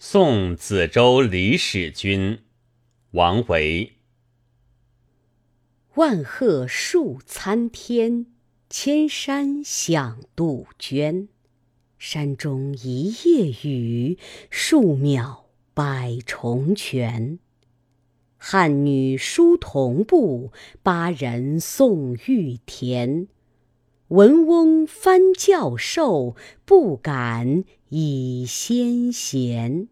送子州李使君，王维。万壑树参天，千山响杜鹃。山中一夜雨，树渺百重泉。汉女书童步，巴人送玉田。文翁翻教授，不敢以先贤。